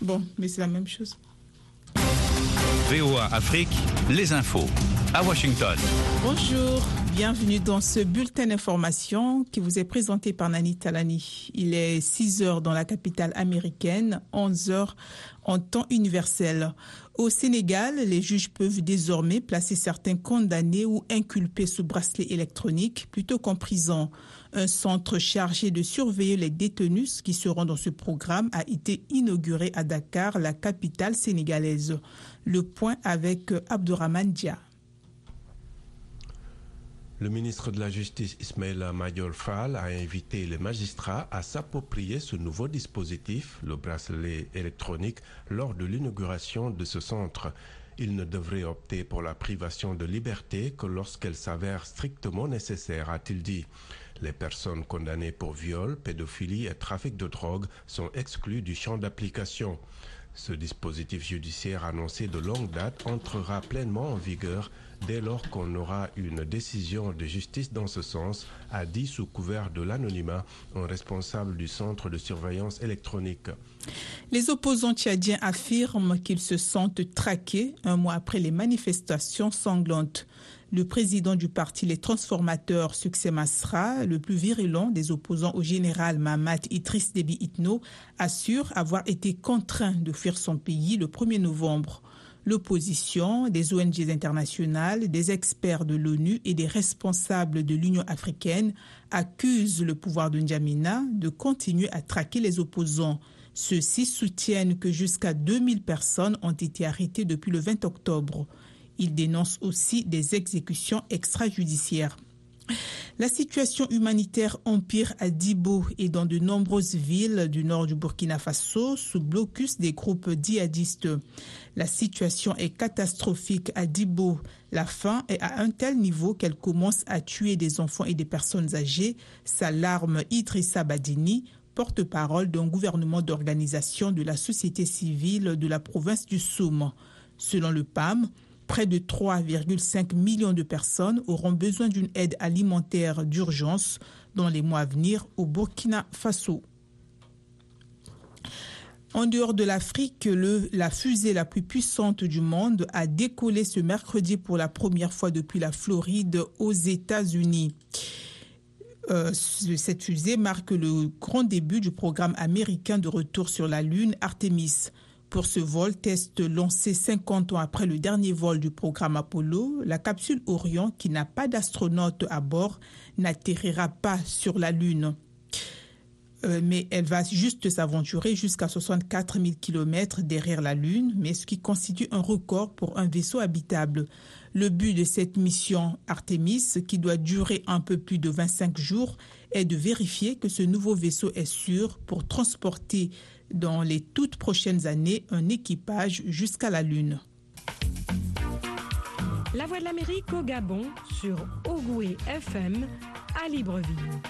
Bon, mais c'est la même chose. VOA Afrique, les infos à Washington. Bonjour, bienvenue dans ce bulletin d'information qui vous est présenté par Nani Talani. Il est 6 heures dans la capitale américaine, 11 heures en temps universel. Au Sénégal, les juges peuvent désormais placer certains condamnés ou inculpés sous bracelet électronique plutôt qu'en prison. Un centre chargé de surveiller les détenus qui seront dans ce programme a été inauguré à Dakar, la capitale sénégalaise. Le point avec Abdourahman Dia. Le ministre de la Justice Ismaël Major Fall a invité les magistrats à s'approprier ce nouveau dispositif, le bracelet électronique, lors de l'inauguration de ce centre. Il ne devrait opter pour la privation de liberté que lorsqu'elle s'avère strictement nécessaire, a-t-il dit. Les personnes condamnées pour viol, pédophilie et trafic de drogue sont exclues du champ d'application. Ce dispositif judiciaire annoncé de longue date entrera pleinement en vigueur dès lors qu'on aura une décision de justice dans ce sens, a dit sous couvert de l'anonymat un responsable du centre de surveillance électronique. Les opposants tchadiens affirment qu'ils se sentent traqués un mois après les manifestations sanglantes. Le président du parti Les Transformateurs, Succès Masra, le plus virulent des opposants au général Mahamat Idriss Déby Itno, assure avoir été contraint de fuir son pays le 1er novembre. L'opposition, des ONG internationales, des experts de l'ONU et des responsables de l'Union africaine accusent le pouvoir de N'Djamena de continuer à traquer les opposants. Ceux-ci soutiennent que jusqu'à 2000 personnes ont été arrêtées depuis le 20 octobre. Ils dénoncent aussi des exécutions extrajudiciaires. La situation humanitaire empire à Dibo et dans de nombreuses villes du nord du Burkina Faso sous blocus des groupes djihadistes. La situation est catastrophique à Dibo. La faim est à un tel niveau qu'elle commence à tuer des enfants et des personnes âgées, s'alarme Idrissa Badini, porte-parole d'un gouvernement d'organisation de la société civile de la province du Soum. Selon le PAM, près de 3,5 millions de personnes auront besoin d'une aide alimentaire d'urgence dans les mois à venir au Burkina Faso. En dehors de l'Afrique, la fusée la plus puissante du monde a décollé ce mercredi pour la première fois depuis la Floride aux États-Unis. Euh, cette fusée marque le grand début du programme américain de retour sur la Lune Artemis. Pour ce vol test lancé 50 ans après le dernier vol du programme Apollo, la capsule Orion, qui n'a pas d'astronaute à bord, n'atterrira pas sur la Lune. Euh, mais elle va juste s'aventurer jusqu'à 64 000 km derrière la Lune, mais ce qui constitue un record pour un vaisseau habitable. Le but de cette mission Artemis, qui doit durer un peu plus de 25 jours, est de vérifier que ce nouveau vaisseau est sûr pour transporter dans les toutes prochaines années un équipage jusqu'à la Lune. La Voix de l'Amérique au Gabon sur Ogoué FM à Libreville.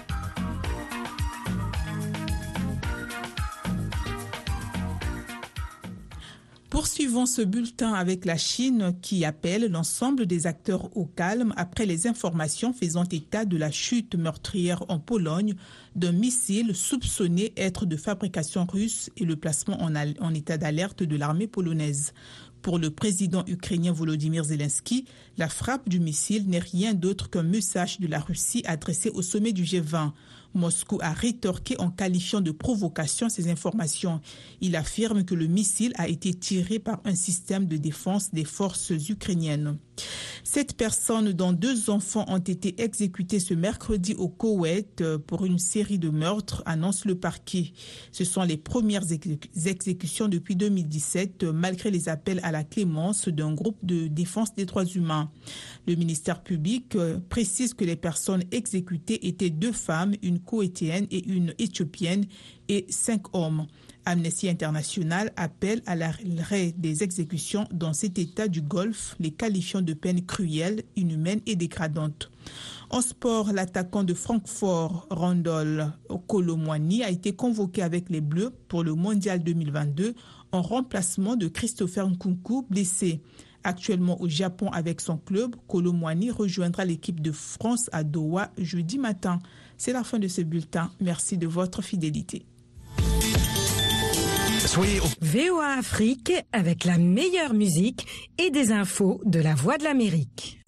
Poursuivons ce bulletin avec la Chine qui appelle l'ensemble des acteurs au calme après les informations faisant état de la chute meurtrière en Pologne d'un missile soupçonné être de fabrication russe et le placement en, en état d'alerte de l'armée polonaise. Pour le président ukrainien Volodymyr Zelensky, la frappe du missile n'est rien d'autre qu'un message de la Russie adressé au sommet du G20. Moscou a rétorqué en qualifiant de provocation ces informations. Il affirme que le missile a été tiré par un système de défense des forces ukrainiennes. Sept personnes, dont deux enfants, ont été exécutées ce mercredi au Koweït pour une série de meurtres, annonce le parquet. Ce sont les premières exécutions depuis 2017, malgré les appels à la clémence d'un groupe de défense des droits humains. Le ministère public précise que les personnes exécutées étaient deux femmes, une coétienne et une éthiopienne, et cinq hommes. Amnesty International appelle à l'arrêt des exécutions dans cet état du Golfe, les qualifiant de peines cruelles, inhumaines et dégradantes. En sport, l'attaquant de Francfort, Randall Colomwani, a été convoqué avec les Bleus pour le Mondial 2022 en remplacement de Christopher Nkunku, blessé. Actuellement au Japon avec son club, Colomwani rejoindra l'équipe de France à Doha jeudi matin. C'est la fin de ce bulletin. Merci de votre fidélité. VOA Afrique avec la meilleure musique et des infos de la Voix de l'Amérique.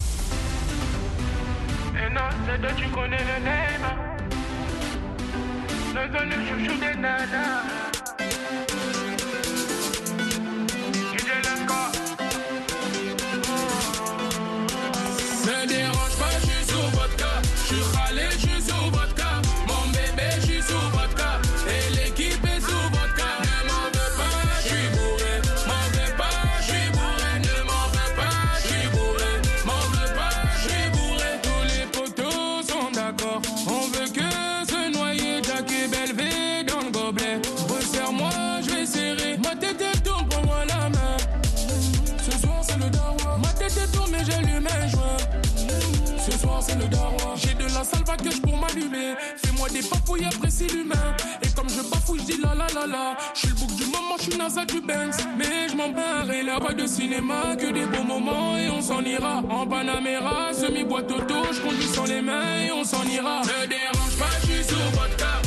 c'est le daron. J'ai de la salva pour m'allumer. Fais-moi des papouilles apprécie l'humain. Et comme je bafouille, je dis la la la la. Je suis le bouc du moment, je suis Nasa du Banks. Mais je m'en barre et là-bas de cinéma. Que des bons moments et on s'en ira. En Panamera, semi-boîte auto, je conduis sans les mains et on s'en ira. Ne dérange pas, je suis sur votre car.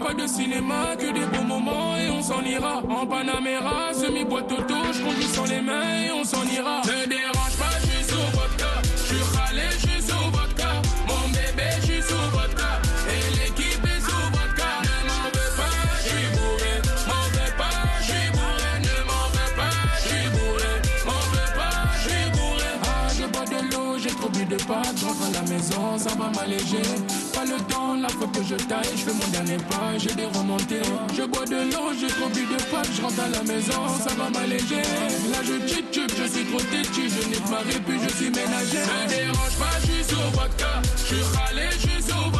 pas de cinéma, que des beaux moments et on s'en ira. En Panamera, semi-boîte auto, je conduis sans les mains et on s'en ira. ça va m'alléger. Pas le temps, la fois que je taille, je fais mon dernier pas, j'ai des remontées. Je bois de l'eau, j'ai trop bu de pâtes, je rentre à la maison, ça va m'alléger. Là je chip chip, je suis trop têtu, je n'ai pas puis je suis ménagère. Me dérange pas, je suis au vodka, je suis râlé, je suis au vodka.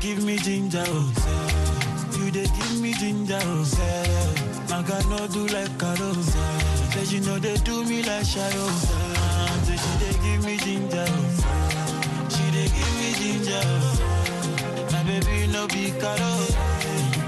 give me ginger, oh. You they give me ginger, oh. I cannot do like Carol. Oh, Say she know they do me like Shadow. Oh, Say she they give me ginger, oh. She they give me ginger, oh. My baby no be Carol. Oh,